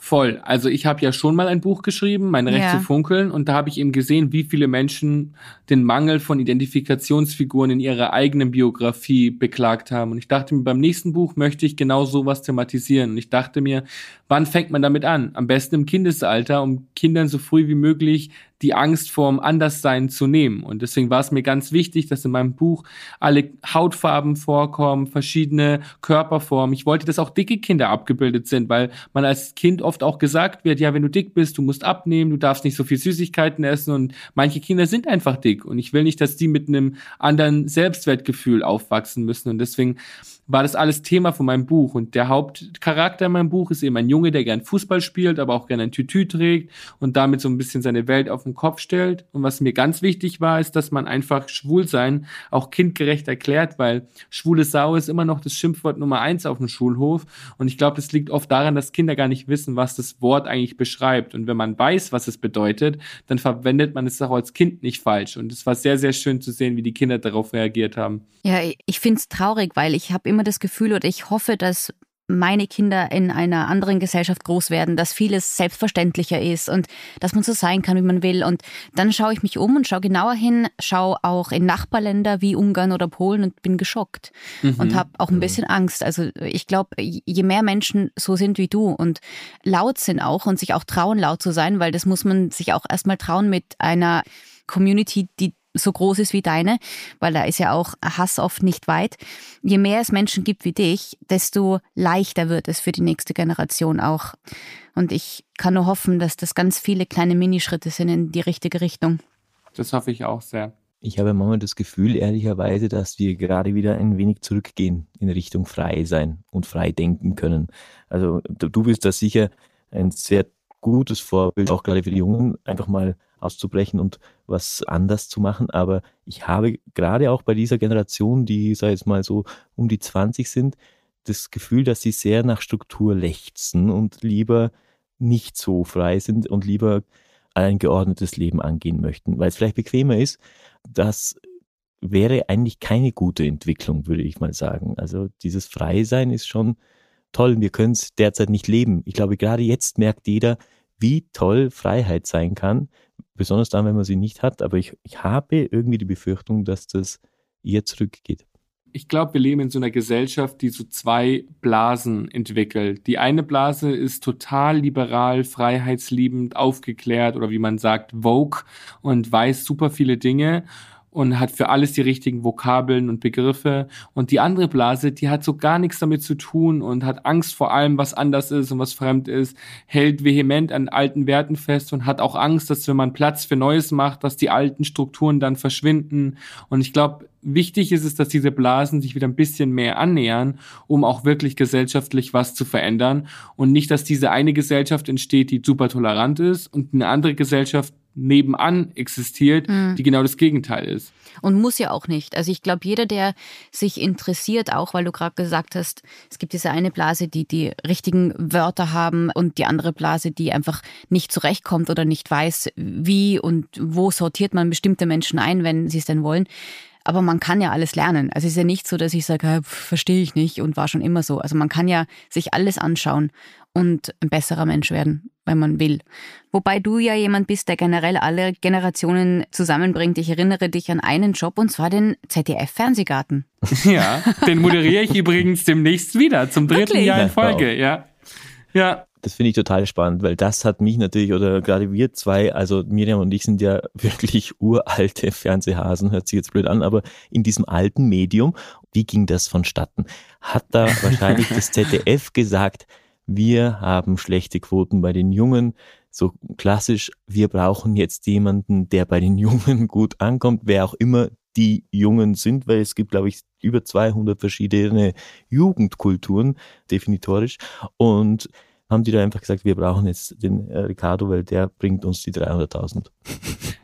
Voll. Also ich habe ja schon mal ein Buch geschrieben, Mein Recht ja. zu funkeln, und da habe ich eben gesehen, wie viele Menschen den Mangel von Identifikationsfiguren in ihrer eigenen Biografie beklagt haben. Und ich dachte mir, beim nächsten Buch möchte ich genau sowas thematisieren. Und ich dachte mir, wann fängt man damit an? Am besten im Kindesalter, um Kindern so früh wie möglich die Angst vorm Anderssein zu nehmen. Und deswegen war es mir ganz wichtig, dass in meinem Buch alle Hautfarben vorkommen, verschiedene Körperformen. Ich wollte, dass auch dicke Kinder abgebildet sind, weil man als Kind oft auch gesagt wird, ja, wenn du dick bist, du musst abnehmen, du darfst nicht so viel Süßigkeiten essen und manche Kinder sind einfach dick und ich will nicht, dass die mit einem anderen Selbstwertgefühl aufwachsen müssen und deswegen war das alles Thema von meinem Buch. Und der Hauptcharakter in meinem Buch ist eben ein Junge, der gern Fußball spielt, aber auch gern ein Tütü trägt und damit so ein bisschen seine Welt auf den Kopf stellt. Und was mir ganz wichtig war, ist, dass man einfach Schwulsein auch kindgerecht erklärt, weil schwule Sau ist immer noch das Schimpfwort Nummer eins auf dem Schulhof. Und ich glaube, das liegt oft daran, dass Kinder gar nicht wissen, was das Wort eigentlich beschreibt. Und wenn man weiß, was es bedeutet, dann verwendet man es auch als Kind nicht falsch. Und es war sehr, sehr schön zu sehen, wie die Kinder darauf reagiert haben. Ja, ich finde es traurig, weil ich habe immer immer das Gefühl oder ich hoffe, dass meine Kinder in einer anderen Gesellschaft groß werden, dass vieles selbstverständlicher ist und dass man so sein kann, wie man will. Und dann schaue ich mich um und schaue genauer hin, schaue auch in Nachbarländer wie Ungarn oder Polen und bin geschockt mhm. und habe auch ein bisschen Angst. Also ich glaube, je mehr Menschen so sind wie du und laut sind auch und sich auch trauen, laut zu sein, weil das muss man sich auch erstmal trauen mit einer Community, die so groß ist wie deine, weil da ist ja auch Hass oft nicht weit. Je mehr es Menschen gibt wie dich, desto leichter wird es für die nächste Generation auch. Und ich kann nur hoffen, dass das ganz viele kleine Minischritte sind in die richtige Richtung. Das hoffe ich auch sehr. Ich habe manchmal das Gefühl, ehrlicherweise, dass wir gerade wieder ein wenig zurückgehen in Richtung frei sein und frei denken können. Also du bist da sicher ein sehr gutes Vorbild, auch gerade für die Jungen, einfach mal auszubrechen und was anders zu machen. Aber ich habe gerade auch bei dieser Generation, die, sag ich jetzt mal so um die 20 sind, das Gefühl, dass sie sehr nach Struktur lechzen und lieber nicht so frei sind und lieber ein geordnetes Leben angehen möchten, weil es vielleicht bequemer ist. Das wäre eigentlich keine gute Entwicklung, würde ich mal sagen. Also dieses Freisein ist schon toll. Wir können es derzeit nicht leben. Ich glaube, gerade jetzt merkt jeder, wie toll Freiheit sein kann, besonders dann, wenn man sie nicht hat. Aber ich, ich habe irgendwie die Befürchtung, dass das eher zurückgeht. Ich glaube, wir leben in so einer Gesellschaft, die so zwei Blasen entwickelt. Die eine Blase ist total liberal, freiheitsliebend, aufgeklärt oder wie man sagt, Vogue und weiß super viele Dinge und hat für alles die richtigen Vokabeln und Begriffe. Und die andere Blase, die hat so gar nichts damit zu tun und hat Angst vor allem, was anders ist und was fremd ist, hält vehement an alten Werten fest und hat auch Angst, dass wenn man Platz für Neues macht, dass die alten Strukturen dann verschwinden. Und ich glaube, wichtig ist es, dass diese Blasen sich wieder ein bisschen mehr annähern, um auch wirklich gesellschaftlich was zu verändern und nicht, dass diese eine Gesellschaft entsteht, die super tolerant ist und eine andere Gesellschaft nebenan existiert, mhm. die genau das Gegenteil ist. Und muss ja auch nicht. Also ich glaube, jeder, der sich interessiert, auch weil du gerade gesagt hast, es gibt diese eine Blase, die die richtigen Wörter haben und die andere Blase, die einfach nicht zurechtkommt oder nicht weiß, wie und wo sortiert man bestimmte Menschen ein, wenn sie es denn wollen. Aber man kann ja alles lernen. Also es ist ja nicht so, dass ich sage, verstehe ich nicht und war schon immer so. Also man kann ja sich alles anschauen und ein besserer Mensch werden, wenn man will. Wobei du ja jemand bist, der generell alle Generationen zusammenbringt. Ich erinnere dich an einen Job und zwar den ZDF-Fernsehgarten. Ja, den moderiere ich übrigens demnächst wieder, zum dritten Wirklich? Jahr in Folge, ja. Ja. Das finde ich total spannend, weil das hat mich natürlich, oder gerade wir zwei, also Miriam und ich sind ja wirklich uralte Fernsehhasen, hört sich jetzt blöd an, aber in diesem alten Medium, wie ging das vonstatten? Hat da wahrscheinlich das ZDF gesagt, wir haben schlechte Quoten bei den Jungen. So klassisch, wir brauchen jetzt jemanden, der bei den Jungen gut ankommt, wer auch immer die Jungen sind, weil es gibt, glaube ich, über 200 verschiedene Jugendkulturen, definitorisch. Und haben die da einfach gesagt, wir brauchen jetzt den äh, Ricardo, weil der bringt uns die 300.000.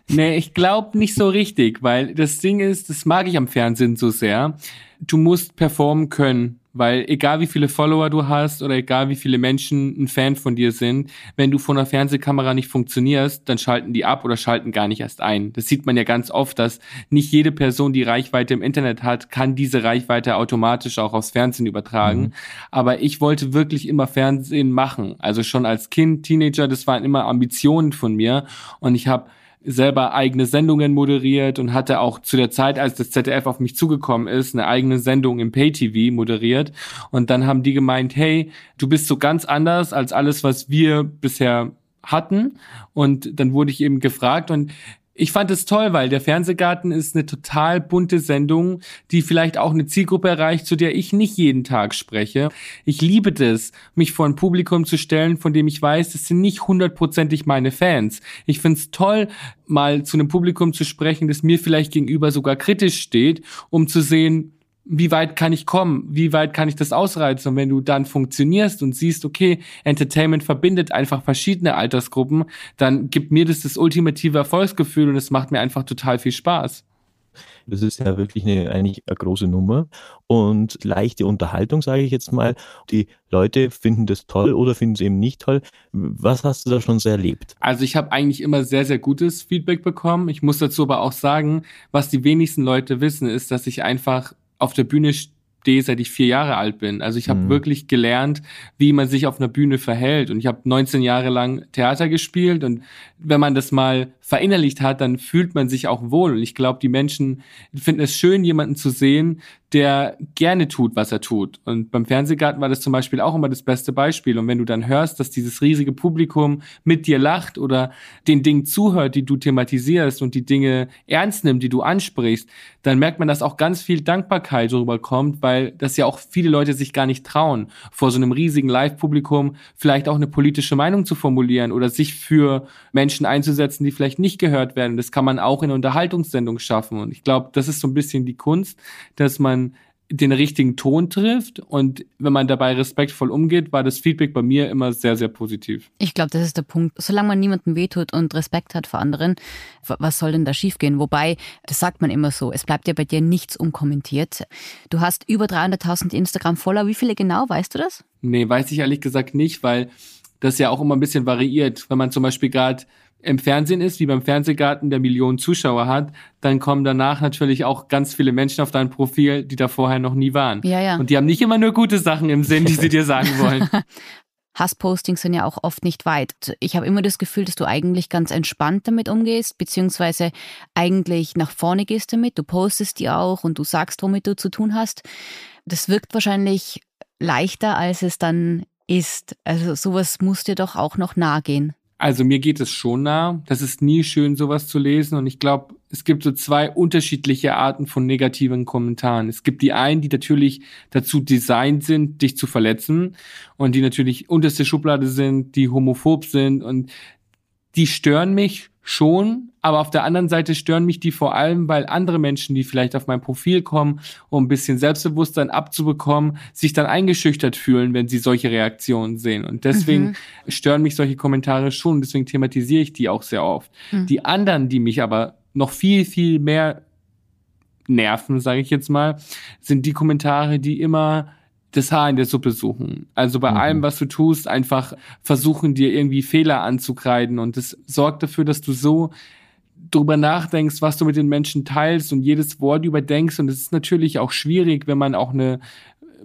Nee, ich glaube nicht so richtig, weil das Ding ist, das mag ich am Fernsehen so sehr. Du musst performen können Weil egal wie viele Follower du hast oder egal wie viele Menschen ein Fan von dir sind, wenn du von einer Fernsehkamera nicht funktionierst, dann schalten die ab oder schalten gar nicht erst ein. Das sieht man ja ganz oft, dass nicht jede Person, die Reichweite im Internet hat, kann diese Reichweite automatisch auch aufs Fernsehen übertragen. Mhm. Aber ich wollte wirklich immer Fernsehen machen. Also schon als Kind, Teenager, das waren immer Ambitionen von mir. Und ich habe selber eigene Sendungen moderiert und hatte auch zu der Zeit, als das ZDF auf mich zugekommen ist, eine eigene Sendung im Pay-TV moderiert. Und dann haben die gemeint, hey, du bist so ganz anders als alles, was wir bisher hatten. Und dann wurde ich eben gefragt und ich fand es toll, weil der Fernsehgarten ist eine total bunte Sendung, die vielleicht auch eine Zielgruppe erreicht, zu der ich nicht jeden Tag spreche. Ich liebe das, mich vor ein Publikum zu stellen, von dem ich weiß, das sind nicht hundertprozentig meine Fans. Ich find's toll, mal zu einem Publikum zu sprechen, das mir vielleicht gegenüber sogar kritisch steht, um zu sehen, wie weit kann ich kommen? Wie weit kann ich das ausreizen? Und wenn du dann funktionierst und siehst, okay, Entertainment verbindet einfach verschiedene Altersgruppen, dann gibt mir das das ultimative Erfolgsgefühl und es macht mir einfach total viel Spaß. Das ist ja wirklich eine, eigentlich eine große Nummer und leichte Unterhaltung, sage ich jetzt mal. Die Leute finden das toll oder finden es eben nicht toll. Was hast du da schon so erlebt? Also ich habe eigentlich immer sehr, sehr gutes Feedback bekommen. Ich muss dazu aber auch sagen, was die wenigsten Leute wissen, ist, dass ich einfach auf der Bühne stehe, seit ich vier Jahre alt bin. Also ich habe mhm. wirklich gelernt, wie man sich auf einer Bühne verhält. Und ich habe 19 Jahre lang Theater gespielt. Und wenn man das mal verinnerlicht hat, dann fühlt man sich auch wohl. Und ich glaube, die Menschen finden es schön, jemanden zu sehen, der gerne tut, was er tut. Und beim Fernsehgarten war das zum Beispiel auch immer das beste Beispiel. Und wenn du dann hörst, dass dieses riesige Publikum mit dir lacht oder den Dingen zuhört, die du thematisierst und die Dinge ernst nimmt, die du ansprichst, dann merkt man, dass auch ganz viel Dankbarkeit darüber kommt, weil das ja auch viele Leute sich gar nicht trauen, vor so einem riesigen Live-Publikum vielleicht auch eine politische Meinung zu formulieren oder sich für Menschen einzusetzen, die vielleicht nicht gehört werden. Das kann man auch in Unterhaltungssendungen schaffen. Und ich glaube, das ist so ein bisschen die Kunst, dass man man den richtigen Ton trifft und wenn man dabei respektvoll umgeht, war das Feedback bei mir immer sehr, sehr positiv. Ich glaube, das ist der Punkt. Solange man niemandem wehtut und Respekt hat vor anderen, was soll denn da schiefgehen? Wobei, das sagt man immer so, es bleibt ja bei dir nichts unkommentiert. Du hast über 300.000 Instagram-Follower. Wie viele genau, weißt du das? Nee, weiß ich ehrlich gesagt nicht, weil das ja auch immer ein bisschen variiert. Wenn man zum Beispiel gerade im Fernsehen ist, wie beim Fernsehgarten, der Millionen Zuschauer hat, dann kommen danach natürlich auch ganz viele Menschen auf dein Profil, die da vorher noch nie waren. Ja, ja. Und die haben nicht immer nur gute Sachen im Sinn, die sie dir sagen wollen. Hasspostings sind ja auch oft nicht weit. Ich habe immer das Gefühl, dass du eigentlich ganz entspannt damit umgehst, beziehungsweise eigentlich nach vorne gehst damit. Du postest die auch und du sagst, womit du zu tun hast. Das wirkt wahrscheinlich leichter, als es dann ist. Also sowas muss dir doch auch noch nahe gehen. Also mir geht es schon nah. Das ist nie schön, sowas zu lesen. Und ich glaube, es gibt so zwei unterschiedliche Arten von negativen Kommentaren. Es gibt die einen, die natürlich dazu designt sind, dich zu verletzen und die natürlich unterste Schublade sind, die homophob sind und die stören mich schon, aber auf der anderen Seite stören mich die vor allem, weil andere Menschen, die vielleicht auf mein Profil kommen, um ein bisschen Selbstbewusstsein abzubekommen, sich dann eingeschüchtert fühlen, wenn sie solche Reaktionen sehen. Und deswegen mhm. stören mich solche Kommentare schon, deswegen thematisiere ich die auch sehr oft. Mhm. Die anderen, die mich aber noch viel, viel mehr nerven, sage ich jetzt mal, sind die Kommentare, die immer das Haar in der Suppe suchen. Also bei mhm. allem, was du tust, einfach versuchen, dir irgendwie Fehler anzukreiden. Und das sorgt dafür, dass du so drüber nachdenkst, was du mit den Menschen teilst und jedes Wort überdenkst. Und es ist natürlich auch schwierig, wenn man auch eine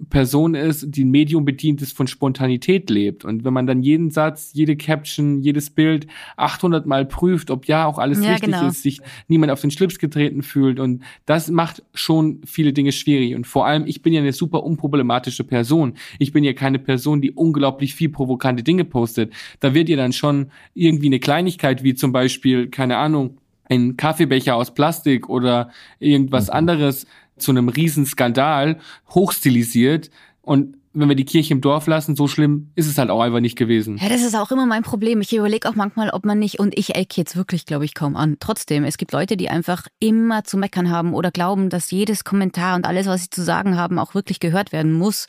Person ist, die ein Medium bedient ist, von Spontanität lebt. Und wenn man dann jeden Satz, jede Caption, jedes Bild 800 Mal prüft, ob ja auch alles ja, richtig genau. ist, sich niemand auf den Schlips getreten fühlt. Und das macht schon viele Dinge schwierig. Und vor allem, ich bin ja eine super unproblematische Person. Ich bin ja keine Person, die unglaublich viel provokante Dinge postet. Da wird ihr dann schon irgendwie eine Kleinigkeit, wie zum Beispiel, keine Ahnung, ein Kaffeebecher aus Plastik oder irgendwas mhm. anderes zu einem Riesenskandal hochstilisiert und wenn wir die Kirche im Dorf lassen, so schlimm ist es halt auch einfach nicht gewesen. Ja, das ist auch immer mein Problem. Ich überlege auch manchmal, ob man nicht, und ich ecke jetzt wirklich, glaube ich, kaum an. Trotzdem, es gibt Leute, die einfach immer zu meckern haben oder glauben, dass jedes Kommentar und alles, was sie zu sagen haben, auch wirklich gehört werden muss.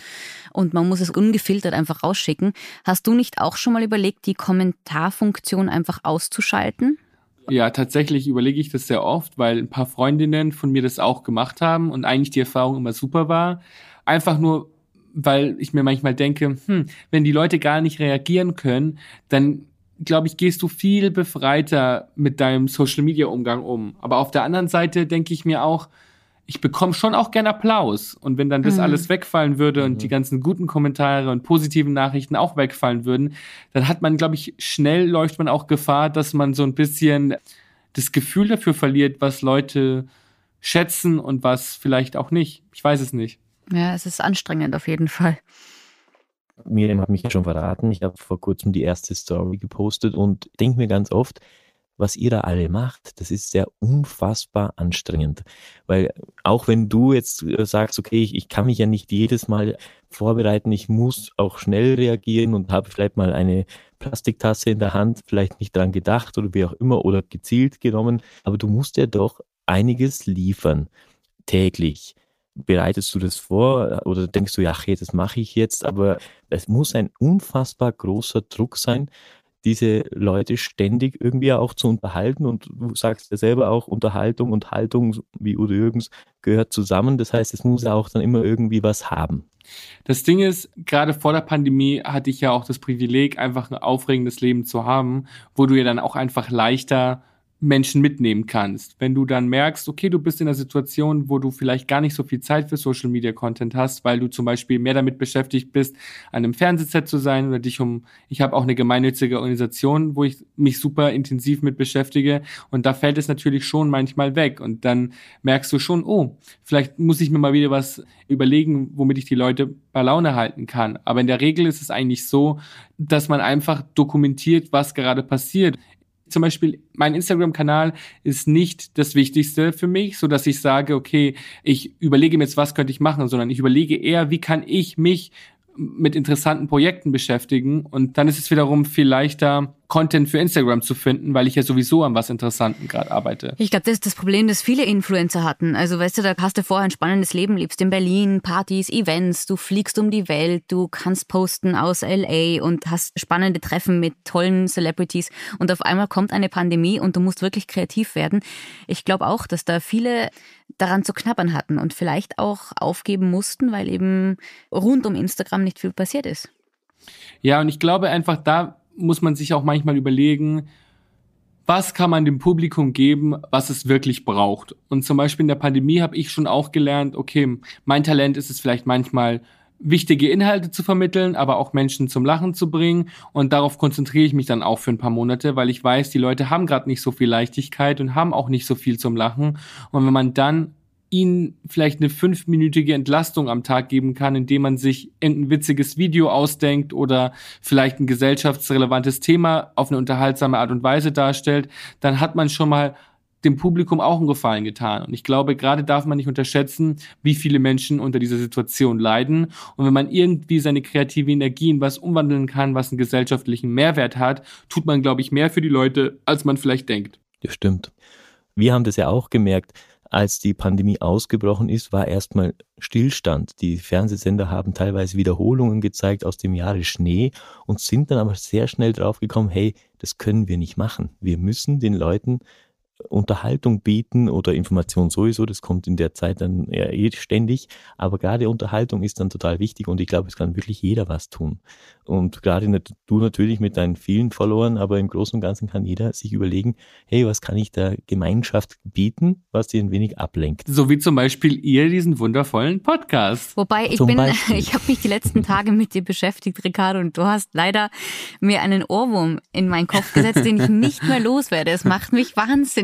Und man muss es ungefiltert einfach rausschicken. Hast du nicht auch schon mal überlegt, die Kommentarfunktion einfach auszuschalten? Ja, tatsächlich überlege ich das sehr oft, weil ein paar Freundinnen von mir das auch gemacht haben und eigentlich die Erfahrung immer super war. Einfach nur, weil ich mir manchmal denke, hm, wenn die Leute gar nicht reagieren können, dann glaube ich, gehst du viel befreiter mit deinem Social-Media-Umgang um. Aber auf der anderen Seite denke ich mir auch, ich bekomme schon auch gern Applaus. Und wenn dann das mhm. alles wegfallen würde mhm. und die ganzen guten Kommentare und positiven Nachrichten auch wegfallen würden, dann hat man, glaube ich, schnell läuft man auch Gefahr, dass man so ein bisschen das Gefühl dafür verliert, was Leute schätzen und was vielleicht auch nicht. Ich weiß es nicht. Ja, es ist anstrengend auf jeden Fall. Miriam hat mich ja schon verraten. Ich habe vor kurzem die erste Story gepostet und denke mir ganz oft, was ihr da alle macht, das ist sehr unfassbar anstrengend. Weil auch wenn du jetzt äh, sagst, okay, ich, ich kann mich ja nicht jedes Mal vorbereiten, ich muss auch schnell reagieren und habe vielleicht mal eine Plastiktasse in der Hand, vielleicht nicht dran gedacht oder wie auch immer oder gezielt genommen, aber du musst ja doch einiges liefern, täglich bereitest du das vor oder denkst du, ja, das mache ich jetzt, aber es muss ein unfassbar großer Druck sein, diese Leute ständig irgendwie auch zu unterhalten. Und du sagst ja selber auch, Unterhaltung und Haltung, wie Udo Jürgens, gehört zusammen. Das heißt, es muss ja auch dann immer irgendwie was haben. Das Ding ist, gerade vor der Pandemie hatte ich ja auch das Privileg, einfach ein aufregendes Leben zu haben, wo du ja dann auch einfach leichter Menschen mitnehmen kannst. Wenn du dann merkst, okay, du bist in einer Situation, wo du vielleicht gar nicht so viel Zeit für Social Media Content hast, weil du zum Beispiel mehr damit beschäftigt bist, an einem Fernsehset zu sein oder dich um, ich habe auch eine gemeinnützige Organisation, wo ich mich super intensiv mit beschäftige und da fällt es natürlich schon manchmal weg und dann merkst du schon, oh, vielleicht muss ich mir mal wieder was überlegen, womit ich die Leute bei Laune halten kann. Aber in der Regel ist es eigentlich so, dass man einfach dokumentiert, was gerade passiert zum Beispiel mein Instagram-Kanal ist nicht das Wichtigste für mich, so dass ich sage, okay, ich überlege mir jetzt, was könnte ich machen, sondern ich überlege eher, wie kann ich mich mit interessanten Projekten beschäftigen und dann ist es wiederum viel leichter, Content für Instagram zu finden, weil ich ja sowieso an was Interessanten gerade arbeite. Ich glaube, das ist das Problem, das viele Influencer hatten. Also weißt du, da hast du vorher ein spannendes Leben, lebst in Berlin, Partys, Events, du fliegst um die Welt, du kannst posten aus LA und hast spannende Treffen mit tollen Celebrities und auf einmal kommt eine Pandemie und du musst wirklich kreativ werden. Ich glaube auch, dass da viele daran zu knabbern hatten und vielleicht auch aufgeben mussten, weil eben rund um Instagram nicht viel passiert ist. Ja, und ich glaube einfach, da muss man sich auch manchmal überlegen, was kann man dem Publikum geben, was es wirklich braucht. Und zum Beispiel in der Pandemie habe ich schon auch gelernt, okay, mein Talent ist es vielleicht manchmal, wichtige Inhalte zu vermitteln, aber auch Menschen zum Lachen zu bringen. Und darauf konzentriere ich mich dann auch für ein paar Monate, weil ich weiß, die Leute haben gerade nicht so viel Leichtigkeit und haben auch nicht so viel zum Lachen. Und wenn man dann ihnen vielleicht eine fünfminütige Entlastung am Tag geben kann, indem man sich irgendein witziges Video ausdenkt oder vielleicht ein gesellschaftsrelevantes Thema auf eine unterhaltsame Art und Weise darstellt, dann hat man schon mal dem Publikum auch einen Gefallen getan. Und ich glaube, gerade darf man nicht unterschätzen, wie viele Menschen unter dieser Situation leiden. Und wenn man irgendwie seine kreative Energie in was umwandeln kann, was einen gesellschaftlichen Mehrwert hat, tut man, glaube ich, mehr für die Leute, als man vielleicht denkt. Das stimmt. Wir haben das ja auch gemerkt als die Pandemie ausgebrochen ist, war erstmal Stillstand. Die Fernsehsender haben teilweise Wiederholungen gezeigt aus dem Jahre Schnee und sind dann aber sehr schnell draufgekommen, hey, das können wir nicht machen. Wir müssen den Leuten Unterhaltung bieten oder Information sowieso, das kommt in der Zeit dann ja, eh ständig, aber gerade Unterhaltung ist dann total wichtig und ich glaube, es kann wirklich jeder was tun. Und gerade du natürlich mit deinen vielen Followern, aber im Großen und Ganzen kann jeder sich überlegen, hey, was kann ich der Gemeinschaft bieten, was sie ein wenig ablenkt. So wie zum Beispiel ihr diesen wundervollen Podcast. Wobei ich zum bin, Beispiel. ich habe mich die letzten Tage mit dir beschäftigt, Ricardo, und du hast leider mir einen Ohrwurm in meinen Kopf gesetzt, den ich nicht mehr loswerde. Es macht mich wahnsinnig.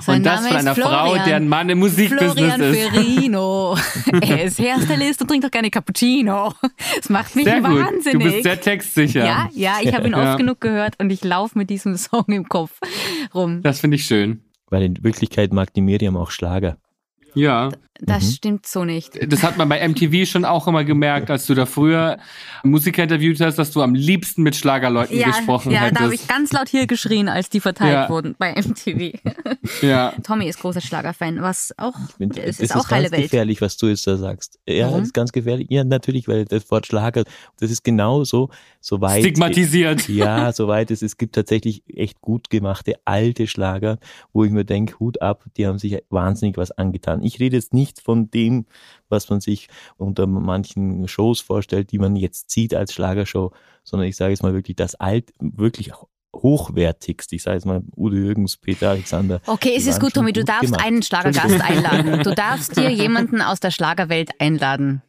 Sein und das Name von einer Florian, Frau, deren Mann im Musikbusiness Florian ist. Ferrino. er ist Hairstylist und trinkt doch gerne Cappuccino. Das macht mich Sehr wahnsinnig. Du bist sehr textsicher. Ja, ja, ich habe ihn oft genug gehört und ich laufe mit diesem Song im Kopf rum. Das finde ich schön. Weil in Wirklichkeit mag die Miriam auch Schlager. Ja. Das mhm. stimmt so nicht. Das hat man bei MTV schon auch immer gemerkt, als du da früher Musiker interviewt hast, dass du am liebsten mit Schlagerleuten ja, gesprochen ja, hättest. Ja, da habe ich ganz laut hier geschrien, als die verteilt ja. wurden bei MTV. Ja. Tommy ist großer Schlagerfan, was auch find, es ist, ist auch heile Welt. Das ist ganz gefährlich, was du jetzt da sagst. Ja, Warum? das ist ganz gefährlich. Ja, natürlich, weil das Wort Schlager, das ist genauso so weit stigmatisiert. Ja, soweit es es gibt tatsächlich echt gut gemachte alte Schlager, wo ich mir denke, Hut ab, die haben sich wahnsinnig was angetan Ich rede jetzt nicht von dem, was man sich unter manchen Shows vorstellt, die man jetzt sieht als Schlagershow, sondern ich sage jetzt mal wirklich das alt, wirklich hochwertigst. Ich sage jetzt mal Udo Jürgens, Peter Alexander. Okay, es ist gut, Tommy, du darfst gemacht. einen Schlagergast einladen. Du darfst dir jemanden aus der Schlagerwelt einladen.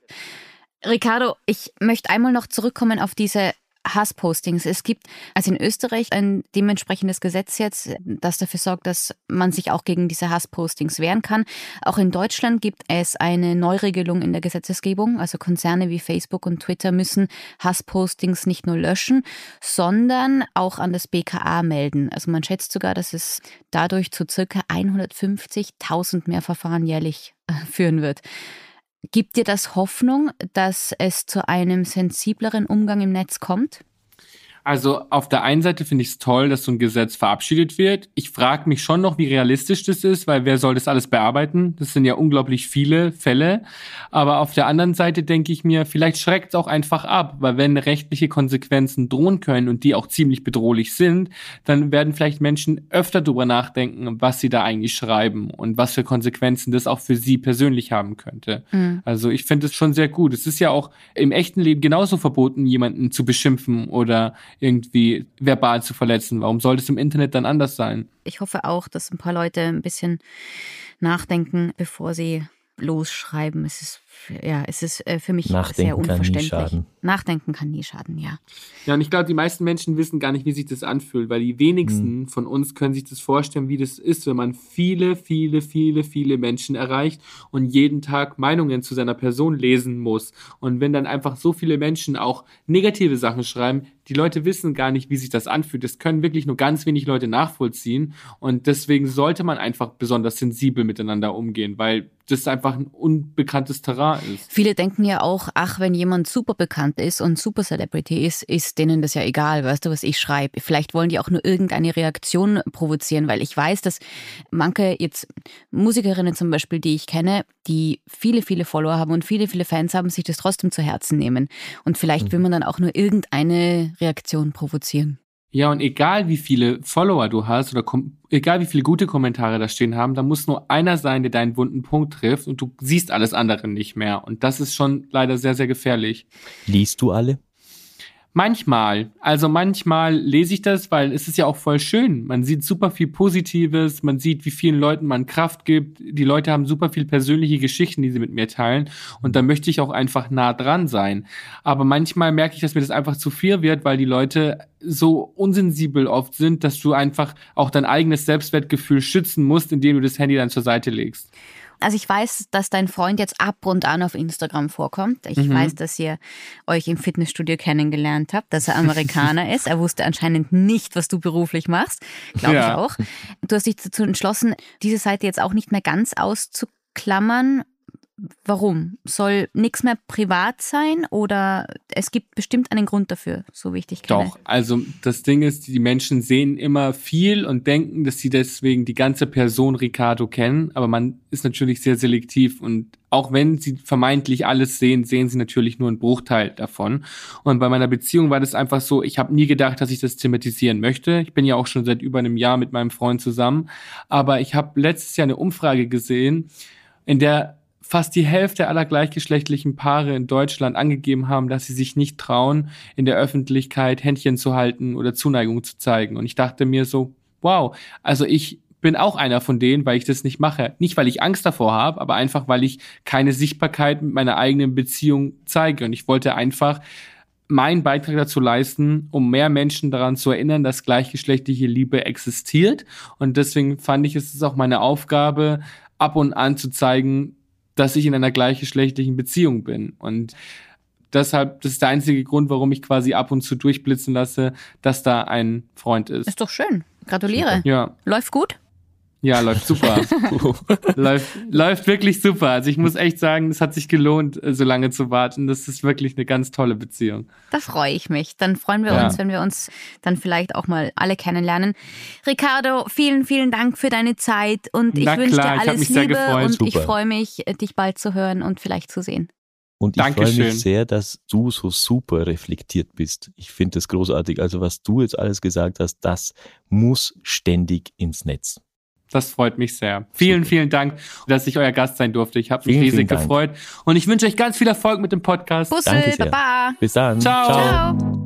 Ricardo, ich möchte einmal noch zurückkommen auf diese Hasspostings. Es gibt also in Österreich ein dementsprechendes Gesetz jetzt, das dafür sorgt, dass man sich auch gegen diese Hasspostings wehren kann. Auch in Deutschland gibt es eine Neuregelung in der Gesetzesgebung. Also Konzerne wie Facebook und Twitter müssen Hasspostings nicht nur löschen, sondern auch an das BKA melden. Also man schätzt sogar, dass es dadurch zu circa 150.000 mehr Verfahren jährlich äh, führen wird. Gibt dir das Hoffnung, dass es zu einem sensibleren Umgang im Netz kommt? Also auf der einen Seite finde ich es toll, dass so ein Gesetz verabschiedet wird. Ich frage mich schon noch, wie realistisch das ist, weil wer soll das alles bearbeiten? Das sind ja unglaublich viele Fälle. Aber auf der anderen Seite denke ich mir, vielleicht schreckt es auch einfach ab, weil wenn rechtliche Konsequenzen drohen können und die auch ziemlich bedrohlich sind, dann werden vielleicht Menschen öfter darüber nachdenken, was sie da eigentlich schreiben und was für Konsequenzen das auch für sie persönlich haben könnte. Mhm. Also ich finde es schon sehr gut. Es ist ja auch im echten Leben genauso verboten, jemanden zu beschimpfen oder irgendwie verbal zu verletzen. Warum sollte es im Internet dann anders sein? Ich hoffe auch, dass ein paar Leute ein bisschen nachdenken, bevor sie losschreiben. Es ist ja, es ist äh, für mich Nachdenken sehr unverständlich. Kann nie schaden. Nachdenken kann nie schaden, ja. Ja, und ich glaube, die meisten Menschen wissen gar nicht, wie sich das anfühlt, weil die wenigsten mhm. von uns können sich das vorstellen, wie das ist, wenn man viele, viele, viele, viele Menschen erreicht und jeden Tag Meinungen zu seiner Person lesen muss. Und wenn dann einfach so viele Menschen auch negative Sachen schreiben, die Leute wissen gar nicht, wie sich das anfühlt. Das können wirklich nur ganz wenig Leute nachvollziehen. Und deswegen sollte man einfach besonders sensibel miteinander umgehen, weil das einfach ein unbekanntes Terrain ist. Viele denken ja auch, ach, wenn jemand super bekannt ist und super Celebrity ist, ist denen das ja egal, weißt du, was ich schreibe. Vielleicht wollen die auch nur irgendeine Reaktion provozieren, weil ich weiß, dass manche jetzt Musikerinnen zum Beispiel, die ich kenne, die viele, viele Follower haben und viele, viele Fans haben, sich das trotzdem zu Herzen nehmen. Und vielleicht will mhm. man dann auch nur irgendeine Reaktion provozieren. Ja, und egal wie viele Follower du hast oder egal wie viele gute Kommentare da stehen haben, da muss nur einer sein, der deinen wunden Punkt trifft und du siehst alles andere nicht mehr. Und das ist schon leider sehr, sehr gefährlich. Liest du alle? Manchmal. Also manchmal lese ich das, weil es ist ja auch voll schön. Man sieht super viel Positives, man sieht, wie vielen Leuten man Kraft gibt. Die Leute haben super viel persönliche Geschichten, die sie mit mir teilen. Und da möchte ich auch einfach nah dran sein. Aber manchmal merke ich, dass mir das einfach zu viel wird, weil die Leute so unsensibel oft sind, dass du einfach auch dein eigenes Selbstwertgefühl schützen musst, indem du das Handy dann zur Seite legst. Also ich weiß, dass dein Freund jetzt ab und an auf Instagram vorkommt. Ich mhm. weiß, dass ihr euch im Fitnessstudio kennengelernt habt, dass er Amerikaner ist. Er wusste anscheinend nicht, was du beruflich machst. Glaube ja. ich auch. Du hast dich dazu entschlossen, diese Seite jetzt auch nicht mehr ganz auszuklammern Warum? Soll nichts mehr privat sein oder es gibt bestimmt einen Grund dafür, so wie ich dich kenne? Doch, also das Ding ist, die Menschen sehen immer viel und denken, dass sie deswegen die ganze Person Ricardo kennen, aber man ist natürlich sehr selektiv und auch wenn sie vermeintlich alles sehen, sehen sie natürlich nur einen Bruchteil davon. Und bei meiner Beziehung war das einfach so, ich habe nie gedacht, dass ich das thematisieren möchte. Ich bin ja auch schon seit über einem Jahr mit meinem Freund zusammen, aber ich habe letztes Jahr eine Umfrage gesehen, in der fast die Hälfte aller gleichgeschlechtlichen Paare in Deutschland angegeben haben, dass sie sich nicht trauen, in der Öffentlichkeit Händchen zu halten oder Zuneigung zu zeigen. Und ich dachte mir so, wow, also ich bin auch einer von denen, weil ich das nicht mache. Nicht, weil ich Angst davor habe, aber einfach, weil ich keine Sichtbarkeit mit meiner eigenen Beziehung zeige. Und ich wollte einfach meinen Beitrag dazu leisten, um mehr Menschen daran zu erinnern, dass gleichgeschlechtliche Liebe existiert. Und deswegen fand ich, es ist auch meine Aufgabe, ab und an zu zeigen, dass ich in einer gleichgeschlechtlichen Beziehung bin. Und deshalb, das ist der einzige Grund, warum ich quasi ab und zu durchblitzen lasse, dass da ein Freund ist. Ist doch schön. Gratuliere. Ja. Läuft gut? Ja, läuft super. läuft, läuft wirklich super. Also ich muss echt sagen, es hat sich gelohnt, äh, so lange zu warten. Das ist wirklich eine ganz tolle Beziehung. Da freue ich mich. Dann freuen wir ja. uns, wenn wir uns dann vielleicht auch mal alle kennenlernen. Ricardo, vielen, vielen Dank für deine Zeit und ich wünsche dir alles Liebe und super. ich freue mich, dich bald zu hören und vielleicht zu sehen. Und ich freue mich sehr, dass du so super reflektiert bist. Ich finde das großartig. Also was du jetzt alles gesagt hast, das muss ständig ins Netz. Das freut mich sehr. Vielen, Super. vielen Dank, dass ich euer Gast sein durfte. Ich habe mich vielen, riesig vielen gefreut. Und ich wünsche euch ganz viel Erfolg mit dem Podcast. Busse, Danke sehr. Baba. Bis dann. Ciao. Ciao.